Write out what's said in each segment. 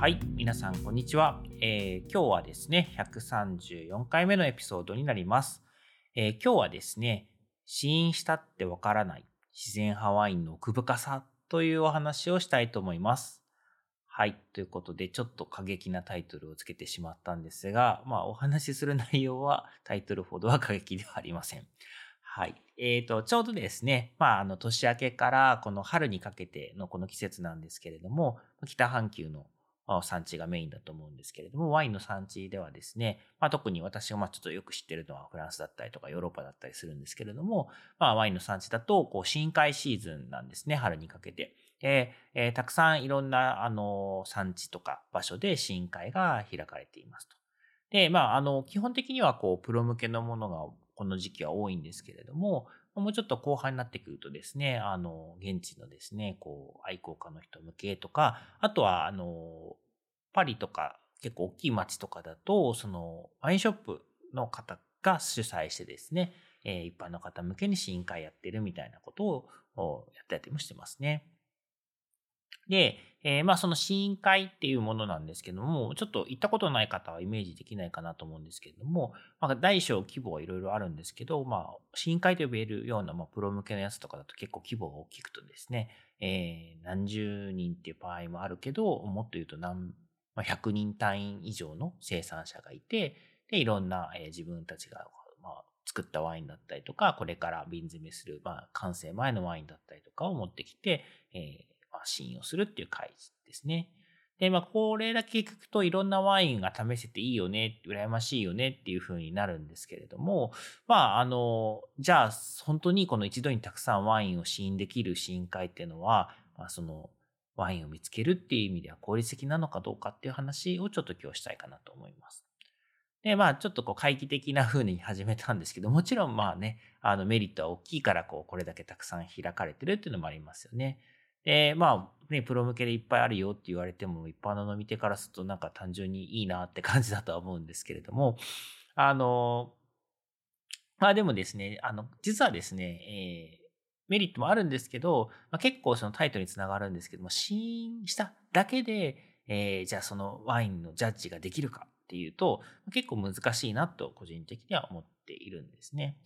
はい。皆さん、こんにちは。えー今日はですね、134回目のエピソードになります。えー今日はですね、試飲したってわからない自然派ワインの奥深さというお話をしたいと思います。はい。ということで、ちょっと過激なタイトルをつけてしまったんですが、まあ、お話しする内容はタイトルほどは過激ではありません。はい。えっ、と、ちょうどですね、まあ、あの、年明けからこの春にかけてのこの季節なんですけれども、北半球の産地がメインだと思うんですけれども、ワインの産地ではですね、まあ、特に私がまちょっとよく知ってるのはフランスだったりとかヨーロッパだったりするんですけれども、まあ、ワインの産地だと、こう、深海シーズンなんですね、春にかけて。で、えーたくさんいろんな、あの、産地とか場所で深海が開かれていますと。で、まあ、あの、基本的にはこう、プロ向けのものがこの時期は多いんですけれども、もうちょっと後半になってくるとですね、あの、現地のですね、こう、愛好家の人向けとか、あとは、あの、パリとか結構大きい街とかだと、その、ワインショップの方が主催してですね、え一般の方向けに試飲会やってるみたいなことをやったりもしてますね。で、えーまあその試飲会っていうものなんですけども、ちょっと行ったことない方はイメージできないかなと思うんですけれども、まあ大小規模はいろいろあるんですけど、まあ試飲会と呼べるような、まあ、プロ向けのやつとかだと結構規模が大きくとですね、えー何十人っていう場合もあるけど、もっと言うと何、まあ、100人単位以上の生産者がいて、で、いろんな、えー自分たちが、まあ、作ったワインだったりとか、これから瓶詰めする、まあ、完成前のワインだったりとかを持ってきて、えーあ、試飲をするっていう会ですね。で、まあ、これだけ聞くといろんなワインが試せていいよね、羨ましいよねっていう風になるんですけれども、まあ、あの、じゃあ、本当にこの一度にたくさんワインを試飲できる試飲会っていうのは、まあ、その、ワインを見つけるっていう意味では効率的なのかどうかっていう話をちょっと今日したいかなと思います。で、まあ、ちょっとこう、回帰的な風に始めたんですけど、もちろんまあね、あの、メリットは大きいから、こう、これだけたくさん開かれてるっていうのもありますよね。で、まあ、ね、プロ向けでいっぱいあるよって言われても、一般の飲み手からするとなんか単純にいいなって感じだとは思うんですけれども、あの、まあでもですね、あの、実はですね、えーメリットもあるんですけど、まあ、結構そのタイトルにつながるんですけども、試飲しただけで、えーじゃあそのワインのジャッジができるかっていうと、結構難しいなと個人的には思っているんですね。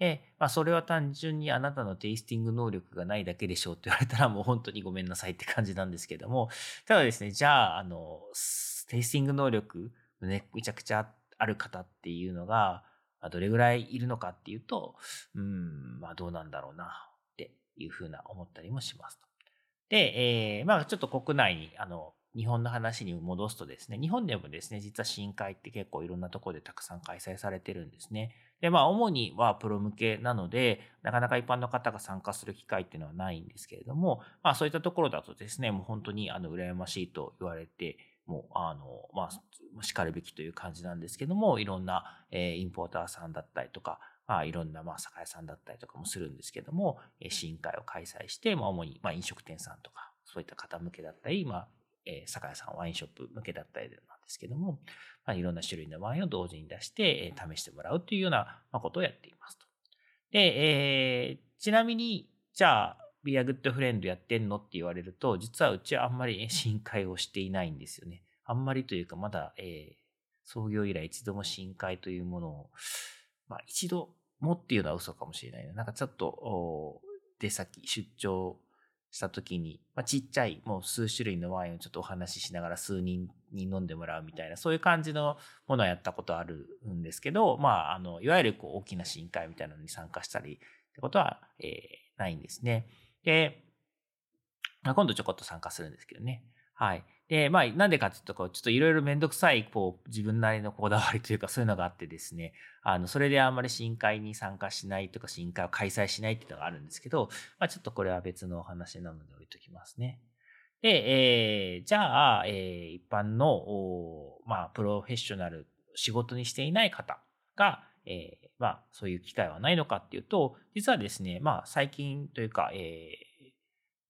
で、まあそれは単純にあなたのテイスティング能力がないだけでしょうって言われたら もう本当にごめんなさいって感じなんですけども、ただですね、じゃあ、あの、テイスティング能力、ね、めちゃくちゃある方っていうのが、まあどれぐらいいるのかっていうと、うん、まあどうなんだろうな、っていうふうな思ったりもしますと。で、えーまあちょっと国内に、あの、日本の話に戻すとですね、日本でもですね、実は深海って結構いろんなところでたくさん開催されてるんですね。で、まあ主にはプロ向けなので、なかなか一般の方が参加する機会っていうのはないんですけれども、まあそういったところだとですね、もう本当にあの、羨ましいと言われて、もう、あの、まあ、叱るべきという感じなんですけども、いろんな、えーインポーターさんだったりとか、まあ、いろんな、まあ、酒屋さんだったりとかもするんですけども、えー試飲会を開催して、まあ、主に、まあ、飲食店さんとか、そういった方向けだったり、まあ、えー酒屋さん、ワインショップ向けだったりなんですけども、まあ、いろんな種類のワインを同時に出して、えー試してもらうというようなことをやっていますと。で、えーちなみに、じゃあ、ビアグッドフレンドやってんのって言われると、実はうちはあんまり試飲会をしていないんですよね。あんまりというか、まだ、えー創業以来一度も試飲会というものを、まあ一度もっていうのは嘘かもしれないな。なんかちょっと、出先、出張した時に、まあ、ちっちゃい、もう数種類のワインをちょっとお話ししながら数人に飲んでもらうみたいな、そういう感じのものはやったことあるんですけど、まあ、あの、いわゆるこう大きな深海みたいなのに参加したりってことは、えーないんですね。で、まあ今度ちょこっと参加するんですけどね。はい。で、まあ、なんでかっていうと、こう、ちょっといろいろめんどくさい、こう、自分なりのこだわりというか、そういうのがあってですね、あの、それであんまり深海に参加しないとか、深海を開催しないっていうのがあるんですけど、まあ、ちょっとこれは別のお話なので置いときますね。で、えー、じゃあ、えー、一般の、おまあ、プロフェッショナル、仕事にしていない方が、えー、まあ、そういう機会はないのかっていうと、実はですね、まあ、最近というか、えー、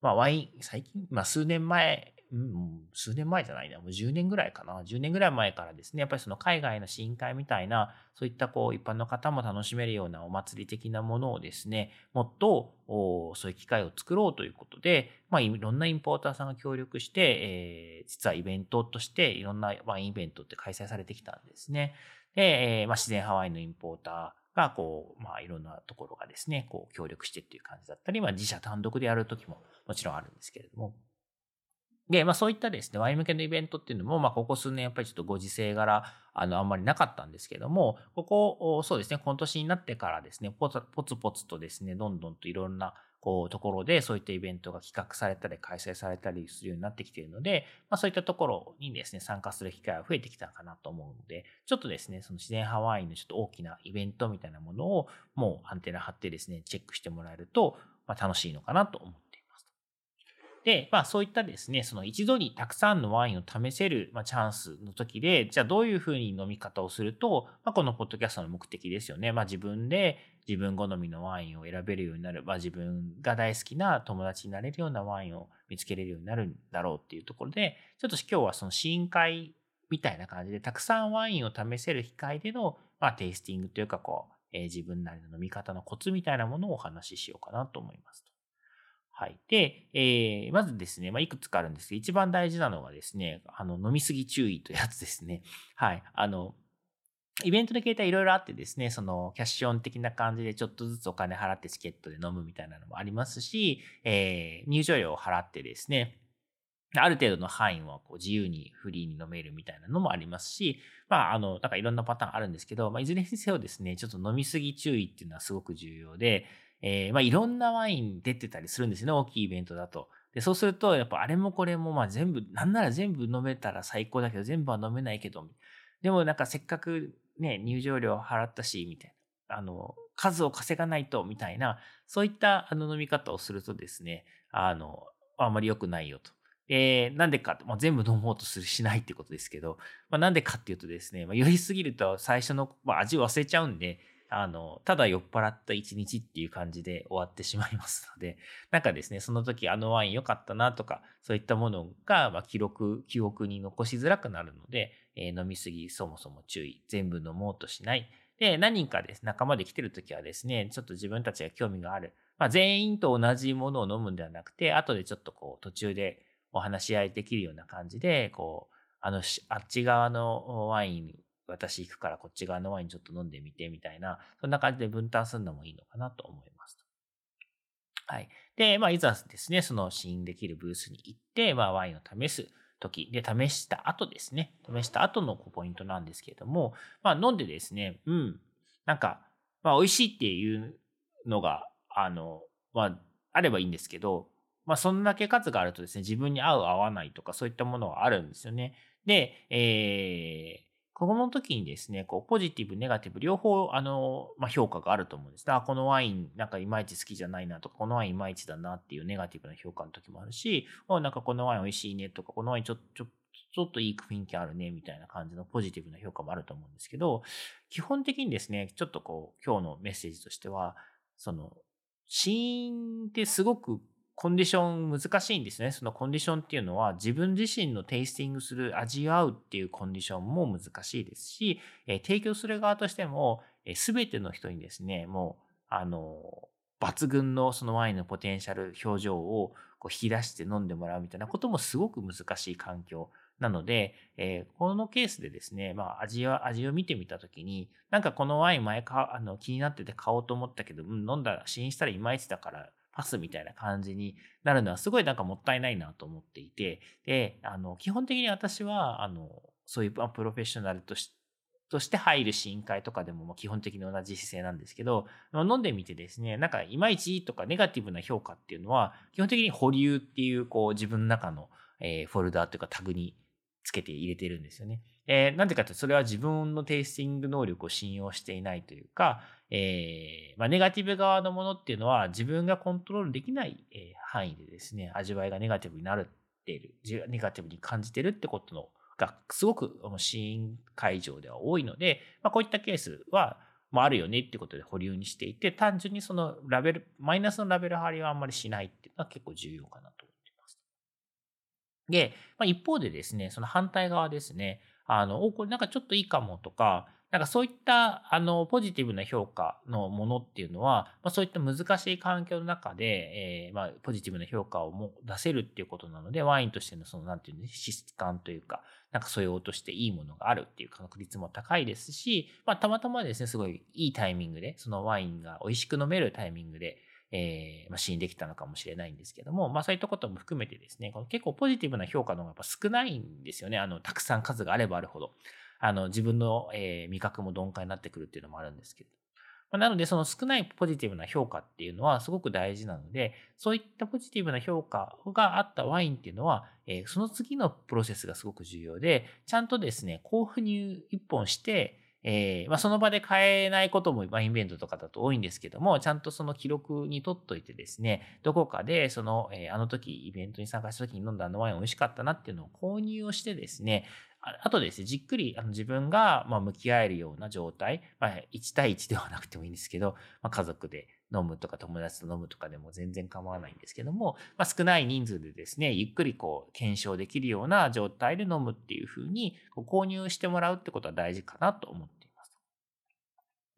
まあ、ワイン、最近、まあ、数年前うん、数年前じゃないな、もう10年ぐらいかな。10年ぐらい前からですね、やっぱりその海外の試飲会みたいな、そういったこう一般の方も楽しめるようなお祭り的なものをですね、もっとそういう機会を作ろうということで、まあいろんなインポーターさんが協力して、えー、実はイベントとしていろんなワインイベントって開催されてきたんですね。で、えー、まあ、自然ハワイのインポーター、が、こう、まあ、いろんなところがですね、こう、協力してっていう感じだったり、まあ、自社単独でやるときももちろんあるんですけれども、で、まあそういったですね、ワイン向けのイベントっていうのも、まあここ数年やっぱりちょっとご時世柄、あの、あんまりなかったんですけども、ここ、そうですね、今年になってからですね、ポツポツポツとですね、どんどんといろんな、こう、ところでそういったイベントが企画されたり開催されたりするようになってきているので、まあそういったところにですね、参加する機会は増えてきたかなと思うので、ちょっとですね、その自然ハワイのちょっと大きなイベントみたいなものをもうアンテナ張ってですね、チェックしてもらえると、まあ楽しいのかなと思ってで、まあそういったですね、その一度にたくさんのワインを試せる、まあ、チャンスの時で、じゃあどういうふうに飲み方をすると、まあ、このポッドキャストの目的ですよね。まあ自分で自分好みのワインを選べるようになる、まあ自分が大好きな友達になれるようなワインを見つけれるようになるんだろうっていうところで、ちょっと今日はその試飲会みたいな感じで、たくさんワインを試せる機会での、まあテイスティングというかこう、えー、自分なりの飲み方のコツみたいなものをお話ししようかなと思いますと。はい。で、えー、まずですね、まあ、いくつかあるんですけど、一番大事なのがですね、あの、飲みすぎ注意というやつですね。はい。あの、イベントの形態いろいろあってですね、そのキャッシュオン的な感じでちょっとずつお金払ってチケットで飲むみたいなのもありますし、えー、入場料を払ってですね、ある程度の範囲をこう自由にフリーに飲めるみたいなのもありますし、まあ、あの、なんかいろんなパターンあるんですけど、まあ、いずれにせよですね、ちょっと飲みすぎ注意っていうのはすごく重要で、えー、まあ、いろんなワイン出てたりするんですね、大きいイベントだと。で、そうすると、やっぱあれもこれも、まあ全部、なんなら全部飲めたら最高だけど、全部は飲めないけど、でもなんかせっかくね、入場料払ったし、みたいな。あの、数を稼がないと、みたいな、そういったあの飲み方をするとですね、あの、あまり良くないよと。えー、なんでか、まあ、全部飲もうとするしないってことですけど、まあ、なんでかっていうとですね、まあ、酔いすぎると最初の、まあ、味を忘れちゃうんで、あの、ただ酔っ払った一日っていう感じで終わってしまいますので、なんかですね、その時あのワイン良かったなとか、そういったものが、ま記録、記憶に残しづらくなるので、えー、飲みすぎそもそも注意。全部飲もうとしない。で、何人かです、仲間で来てる時はですね、ちょっと自分たちが興味がある。まあ、全員と同じものを飲むんではなくて、後でちょっとこう、途中でお話し合いできるような感じで、こう、あの、あっち側のワイン私行くからこっち側のワインちょっと飲んでみてみたいな、そんな感じで分担するのもいいのかなと思います。はい。で、まあ、いざですね、その試飲できるブースに行って、まあ、ワインを試す時で、試した後ですね、試した後のポイントなんですけれども、まあ、飲んでですね、うん、なんか、まあ、美味しいっていうのが、あの、まあ、あればいいんですけど、まあ、そんだけ数があるとですね、自分に合う合わないとか、そういったものはあるんですよね。で、えー、この時にですね、こう、ポジティブ、ネガティブ、両方、あの、まあ、評価があると思うんです。あ、このワイン、なんかいまいち好きじゃないなとか、このワインいまいちだなっていうネガティブな評価の時もあるし、おなんかこのワイン美味しいねとか、このワインちょ、ちょ、ちょっといい雰囲気あるね、みたいな感じのポジティブな評価もあると思うんですけど、基本的にですね、ちょっとこう、今日のメッセージとしては、その、死因ってすごくコンディション難しいんですね。そのコンディションっていうのは自分自身のテイスティングする味わうっていうコンディションも難しいですし、え、提供する側としても、えー、全ての人にですね、もう、あの、抜群のそのワインのポテンシャル、表情をこう引き出して飲んでもらうみたいなこともすごく難しい環境なので、えー、このケースでですね、まあ味は、味を見てみたときに、なんかこのワイン前か、あの気になってて買おうと思ったけど、うん、飲んだら、試飲したらいまいちだからパスみたいな感じになるのはすごいなんかもったいないなと思っていて、で、あの、基本的に私は、あの、そういうプロフェッショナルとして、として入る試飲会とかでも基本的に同じ姿勢なんですけど、飲んでみてですね、なんかいまいちとかネガティブな評価っていうのは、基本的に保留っていうこう自分の中の、フォルダーというかタグにつけて入れてるんですよね。えー、なんでかってそれは自分のテイスティング能力を信用していないというか、えー、まあ、ネガティブ側のものっていうのは自分がコントロールできない、え範囲でですね、味わいがネガティブになるっている、ネガティブに感じてるってことのがすごくシーン会場では多いので、まあ、こういったケースは、まあ、るよねってことで保留にしていて、単純にそのラベル、マイナスのラベル貼りはあんまりしないっていうのは結構重要かなと思ってます。で、まあ、一方でですね、その反対側ですね、あの、お、これなんかちょっといいかもとか、なんかそういった、あの、ポジティブな評価のものっていうのは、まあ、そういった難しい環境の中で、えー、まあ、ポジティブな評価をも出せるっていうことなので、ワインとしてのその、なんていうんです質感というか、なんか素養としていいものがあるっていう確率も高いですし、まあ、たまたまですね、すごいいいタイミングで、そのワインが美味しく飲めるタイミングで、えー、まあ、死んできたのかもしれないんですけども、まあそういったことも含めてですね、この結構ポジティブな評価の方がやっぱ少ないんですよね。あの、たくさん数があればあるほど。あの、自分の、えー、味覚も鈍化になってくるっていうのもあるんですけど。まあ、なので、その少ないポジティブな評価っていうのはすごく大事なので、そういったポジティブな評価があったワインっていうのは、えー、その次のプロセスがすごく重要で、ちゃんとですね、交付入一本して、えー、まあ、その場で買えないこともワインイベントとかだと多いんですけども、ちゃんとその記録に取っといてですね、どこかでその、えー、あの時イベントに参加した時に飲んだあのワイン美味しかったなっていうのを購入をしてですね、あとですね、じっくり自分が向き合えるような状態、まあ、1対1ではなくてもいいんですけど、まあ、家族で飲むとか友達と飲むとかでも全然構わないんですけども、まあ、少ない人数でですね、ゆっくりこう検証できるような状態で飲むっていうふうに購入してもらうってことは大事かなと思っています。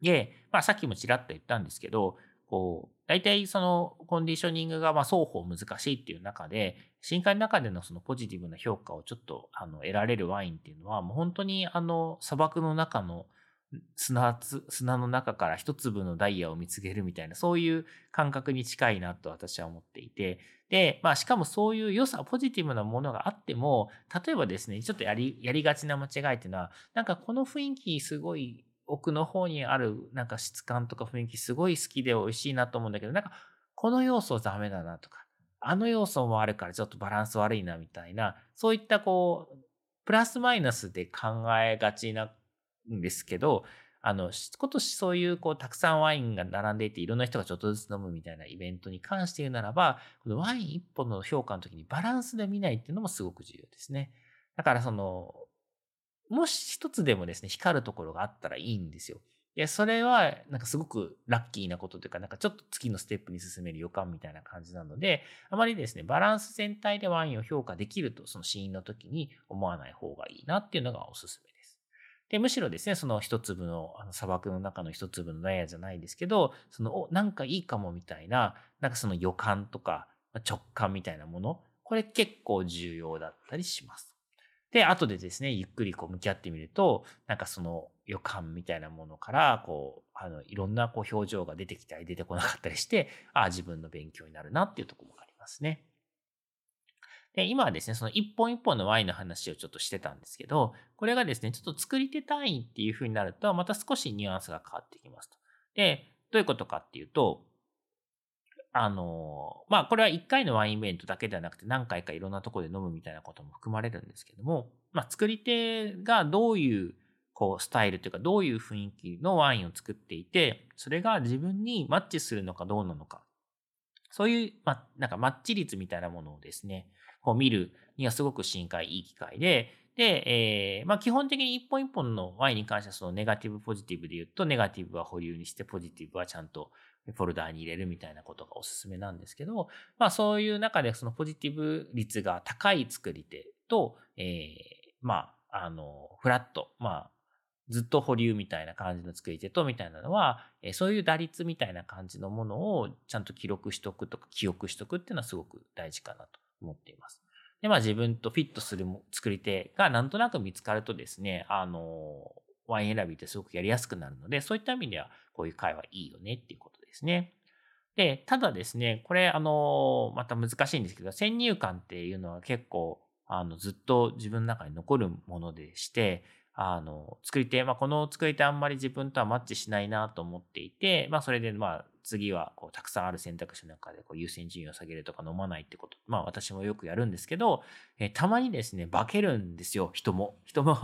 で、まあ、さっきもちらっと言ったんですけど、こう、大体そのコンディショニングがま双方難しいっていう中で、深海の中でのそのポジティブな評価をちょっとあの得られるワインっていうのは、もう本当にあの砂漠の中の砂砂の中から一粒のダイヤを見つけるみたいな、そういう感覚に近いなと私は思っていて、で、まあしかもそういう良さ、ポジティブなものがあっても、例えばですね、ちょっとやり、やりがちな間違いっていうのは、なんかこの雰囲気すごい奥の方にあるなんか質感とか雰囲気すごい好きで美味しいなと思うんだけど、なんかこの要素ダメだなとか、あの要素もあるからちょっとバランス悪いなみたいな、そういったこう、プラスマイナスで考えがちなんですけど、あの、今年そういうこう、たくさんワインが並んでいて、いろんな人がちょっとずつ飲むみたいなイベントに関して言うならば、このワイン一本の評価の時にバランスで見ないっていうのもすごく重要ですね。だからその、もし一つでもですね、光るところがあったらいいんですよ。いや、それは、なんかすごくラッキーなことというか、なんかちょっと次のステップに進める予感みたいな感じなので、あまりですね、バランス全体でワインを評価できると、その試飲の時に思わない方がいいなっていうのがおすすめで。むしろですね、その一粒の、あの砂漠の中の一粒のダイヤじゃないですけど、その、お、なんかいいかもみたいな、なんかその予感とか直感みたいなもの、これ結構重要だったりします。で、後でですね、ゆっくりこう向き合ってみると、なんかその予感みたいなものから、こう、あの、いろんなこう表情が出てきたり出てこなかったりして、ああ、自分の勉強になるなっていうところもありますね。で、今はですね、その一本一本のワインの話をちょっとしてたんですけど、これがですね、ちょっと作り手単位っていう風になると、また少しニュアンスが変わってきますと。で、どういうことかっていうと、あの、まあ、これは1回のワインイベントだけではなくて何回かいろんなとこで飲むみたいなことも含まれるんですけども、まあ、作り手がどういうこうスタイルというかどういう雰囲気のワインを作っていて、それが自分にマッチするのかどうなのか。そういう、ま、なんかマッチ率みたいなものをですね、こう見るにはすごく深海いい機会で、で、えー、まあ基本的に一本一本のワインに関してはそのネガティブポジティブで言うと、ネガティブは保留にしてポジティブはちゃんとフォルダーに入れるみたいなことがおすすめなんですけど、まあそういう中でそのポジティブ率が高い作り手と、えー、まあ、あの、フラット、まあ、ずっと保留みたいな感じの作り手とみたいなのは、そういう打率みたいな感じのものをちゃんと記録しとくとか記憶しとくっていうのはすごく大事かなと。思っています。で、まあ自分とフィットする作り手がなんとなく見つかるとですね、あの、ワイン選びってすごくやりやすくなるので、そういった意味ではこういう会はいいよねっていうことですね。で、ただですね、これ、あの、また難しいんですけど、先入観っていうのは結構、あの、ずっと自分の中に残るものでして、あの、作り手、まあ、この作り手あんまり自分とはマッチしないなと思っていて、まあ、それで、まあ、次はこうたくさんある選択肢の中でこう優先順位を下げるとか飲まないってこと、まあ私もよくやるんですけど、え、たまにですね、化けるんですよ、人も。人も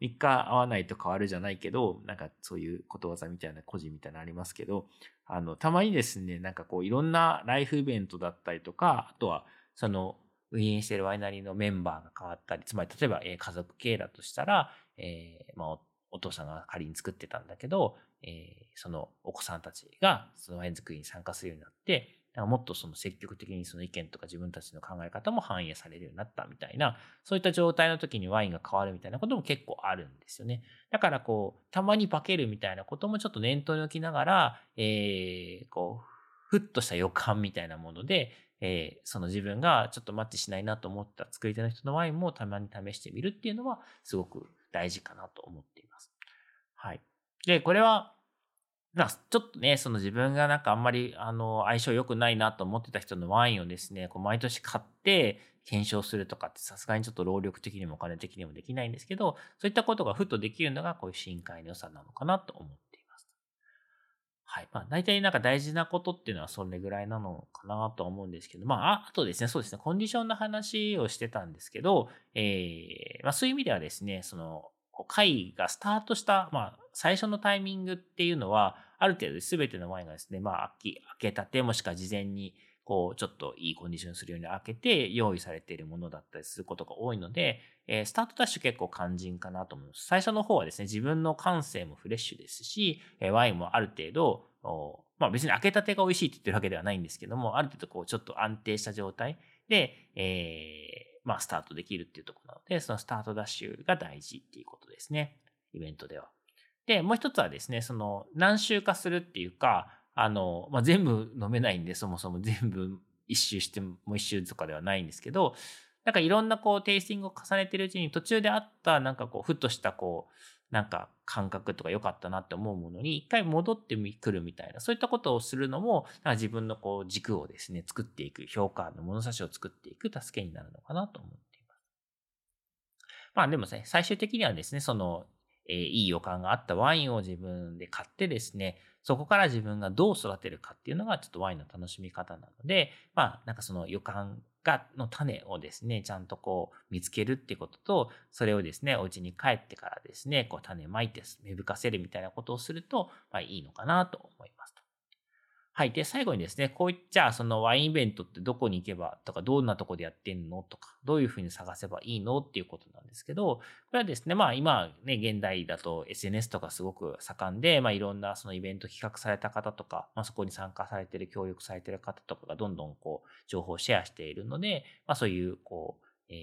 3日会わないと変わるじゃないけど、なんかそういうことわざみたいな、個人みたいなのありますけど、あの、たまにですね、なんかこういろんなライフイベントだったりとか、あとはその運営しているワイナリーのメンバーが変わったり、つまり例えば、家族系だとしたら、えー、まあお父さんが仮に作ってたんだけど、え、そのお子さんたちがそのワイン作りに参加するようになって、もっとその積極的にその意見とか自分たちの考え方も反映されるようになったみたいな、そういった状態の時にワインが変わるみたいなことも結構あるんですよね。だからこう、たまに化けるみたいなこともちょっと念頭に置きながら、えー、こう、ふっとした予感みたいなもので、えー、その自分がちょっとマッチしないなと思った作り手の人のワインもたまに試してみるっていうのはすごく大事かなと思っています。はい。で、これは、ちょっとね、その自分がなんかあんまりあの相性良くないなと思ってた人のワインをですね、こう毎年買って検証するとかってさすがにちょっと労力的にもお金的にもできないんですけど、そういったことがふっとできるのがこういう深海の良さなのかなと思っています。はい。まあ大体なんか大事なことっていうのはそれぐらいなのかなと思うんですけど、まああとですね、そうですね、コンディションの話をしてたんですけど、えー、まあそういう意味ではですね、その会がスタートした、まあ、最初のタイミングっていうのは、ある程度全てのワインがですね、まあ、開けたてもしくは事前に、こう、ちょっといいコンディションするように開けて用意されているものだったりすることが多いので、えー、スタートダッシュ結構肝心かなと思います。最初の方はですね、自分の感性もフレッシュですし、えワインもある程度、まあ別に開けたてが美味しいって言ってるわけではないんですけども、ある程度こう、ちょっと安定した状態で、えーまあ、スタートできるっていうところなので、そのスタートダッシュが大事っていうことですね。イベントでは。で、もう一つはですね、その何周かするっていうか、あの、まあ、全部飲めないんで、そもそも全部一周してもう一周とかではないんですけど、なんかいろんなこうテイスティングを重ねてるうちに途中であったなんかこうふっとしたこうなんか感覚とか良かったなって思うものに一回戻ってくるみたいな、そういったことをするのも、なんか自分のこう軸をですね、作っていく、評価の物差しを作っていく助けになるのかなと思っています。まあでもね、最終的にはですね、その、え、いい予感があったワインを自分で買ってですね、そこから自分がどう育てるかっていうのがちょっとワインの楽しみ方なので、まあなんかその予感が、の種をですね、ちゃんとこう見つけるってことと、それをですね、お家に帰ってからですね、こう種まいて芽吹かせるみたいなことをすると、まあいいのかなと思います。はい。で、最後にですね、こういっちゃ、そのワインイベントってどこに行けばとか、どんなとこでやってんのとか、どういうふうに探せばいいのっていうことなんですけど、これはですね、まあ今ね、現代だと SNS とかすごく盛んで、まあいろんなそのイベント企画された方とか、まあそこに参加されてる、協力されてる方とかがどんどんこう、情報をシェアしているので、まあそういう、こう、えー、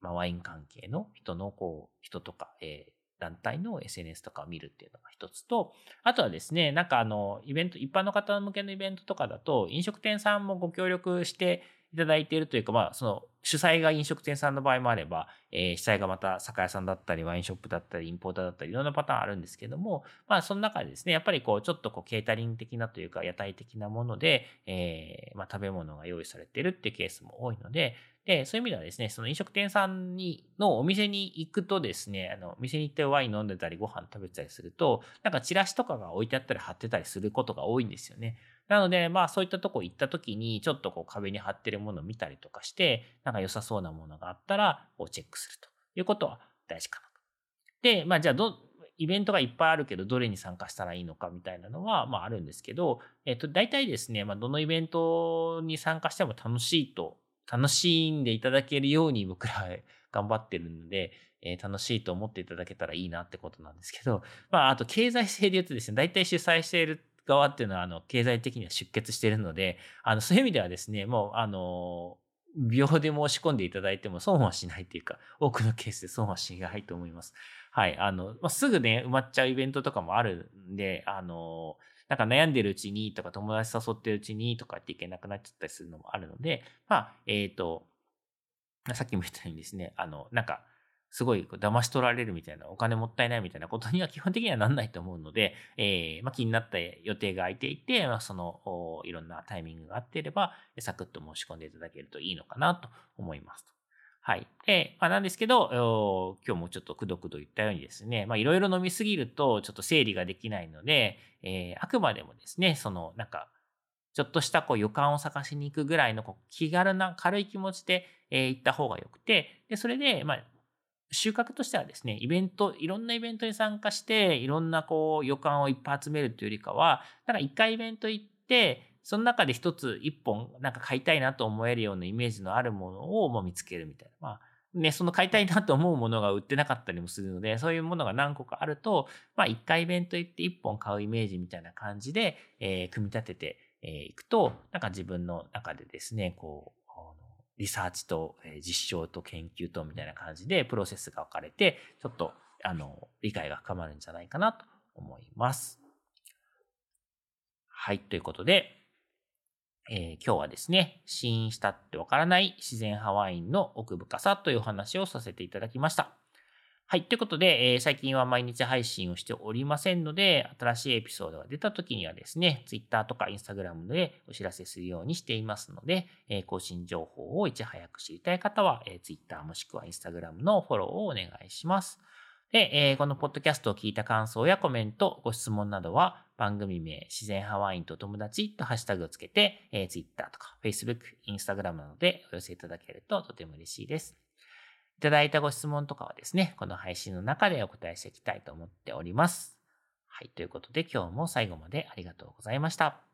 まあワイン関係の人のこう、人とか、えー団体の SNS とかを見るっていうのが一つと、あとはですね、なんかあの、イベント、一般の方向けのイベントとかだと、飲食店さんもご協力していただいているというか、まあ、その、主催が飲食店さんの場合もあれば、えー、主催がまた酒屋さんだったり、ワインショップだったり、インポーターだったり、いろんなパターンあるんですけども、まあ、その中でですね、やっぱりこう、ちょっとこう、ケータリング的なというか、屋台的なもので、えー、まあ、食べ物が用意されてるっていうケースも多いので、で、そういう意味ではですね、その飲食店さんに、のお店に行くとですね、あの、店に行ってワイン飲んでたり、ご飯食べてたりすると、なんかチラシとかが置いてあったり貼ってたりすることが多いんですよね。なので、まあそういったとこ行った時に、ちょっとこう壁に貼ってるものを見たりとかして、なんか良さそうなものがあったら、こうチェックするということは大事かなと。で、まあじゃあど、イベントがいっぱいあるけど、どれに参加したらいいのかみたいなのは、まああるんですけど、えっと、大体ですね、まあどのイベントに参加しても楽しいと楽しんでいただけるように僕らは頑張ってるので、えー、楽しいと思っていただけたらいいなってことなんですけど、まあ、あと経済性で言うとですね、大体主催している側っていうのは、あの、経済的には出血しているので、あの、そういう意味ではですね、もう、あの、秒で申し込んでいただいても損はしないっていうか、多くのケースで損はしないと思います。はい。あの、まあ、すぐね、埋まっちゃうイベントとかもあるんで、あの、なんか悩んでるうちにとか友達誘ってるうちにとかっていけなくなっちゃったりするのもあるので、まあ、えっ、ー、と、さっきも言ったようにですね、あの、なんか、すごい騙し取られるみたいな、お金もったいないみたいなことには基本的にはなんないと思うので、えー、まあ、気になった予定が空いていて、まあ、その、いろんなタイミングがあっていれば、サクッと申し込んでいただけるといいのかなと思います。はい。で、まあ、なんですけど、今日もちょっとくどくど言ったようにですね、まあ、いろいろ飲みすぎると、ちょっと整理ができないので、えー、あくまでもですね、その、なんか、ちょっとしたこう予感を探しに行くぐらいのこう気軽な軽い気持ちで、えー、行った方がよくて、で、それで、まあ、収穫としてはですね、イベント、いろんなイベントに参加して、いろんなこう予感をいっぱい集めるというよりかは、なんか一回イベント行って、その中で一つ一本なんか買いたいなと思えるようなイメージのあるものをもう見つけるみたいな。まあね、その買いたいなと思うものが売ってなかったりもするので、そういうものが何個かあると、まあ一回イベント行って一本買うイメージみたいな感じで、えー、組み立ててい、えー、くと、なんか自分の中でですね、こう、リサーチと、実証と研究とみたいな感じでプロセスが分かれて、ちょっと、あの、理解が深まるんじゃないかなと思います。はい、ということで、えー、今日はですね、試飲したってわからない自然派ワインの奥深さというお話をさせていただきました。はい。ということで、えー、最近は毎日配信をしておりませんので、新しいエピソードが出た時にはですね、Twitter とか Instagram でお知らせするようにしていますので、えー、更新情報をいち早く知りたい方は、え、Twitter もしくは Instagram のフォローをお願いします。で、えー、このポッドキャストを聞いた感想やコメント、ご質問などは番組名自然派ワインと友達とハッシュタグをつけて、えー、Twitter とか Facebook、Instagram などでお寄せいただけるととても嬉しいです。いただいたご質問とかはですね、この配信の中でお答えしていきたいと思っております。はい。ということで今日も最後までありがとうございました。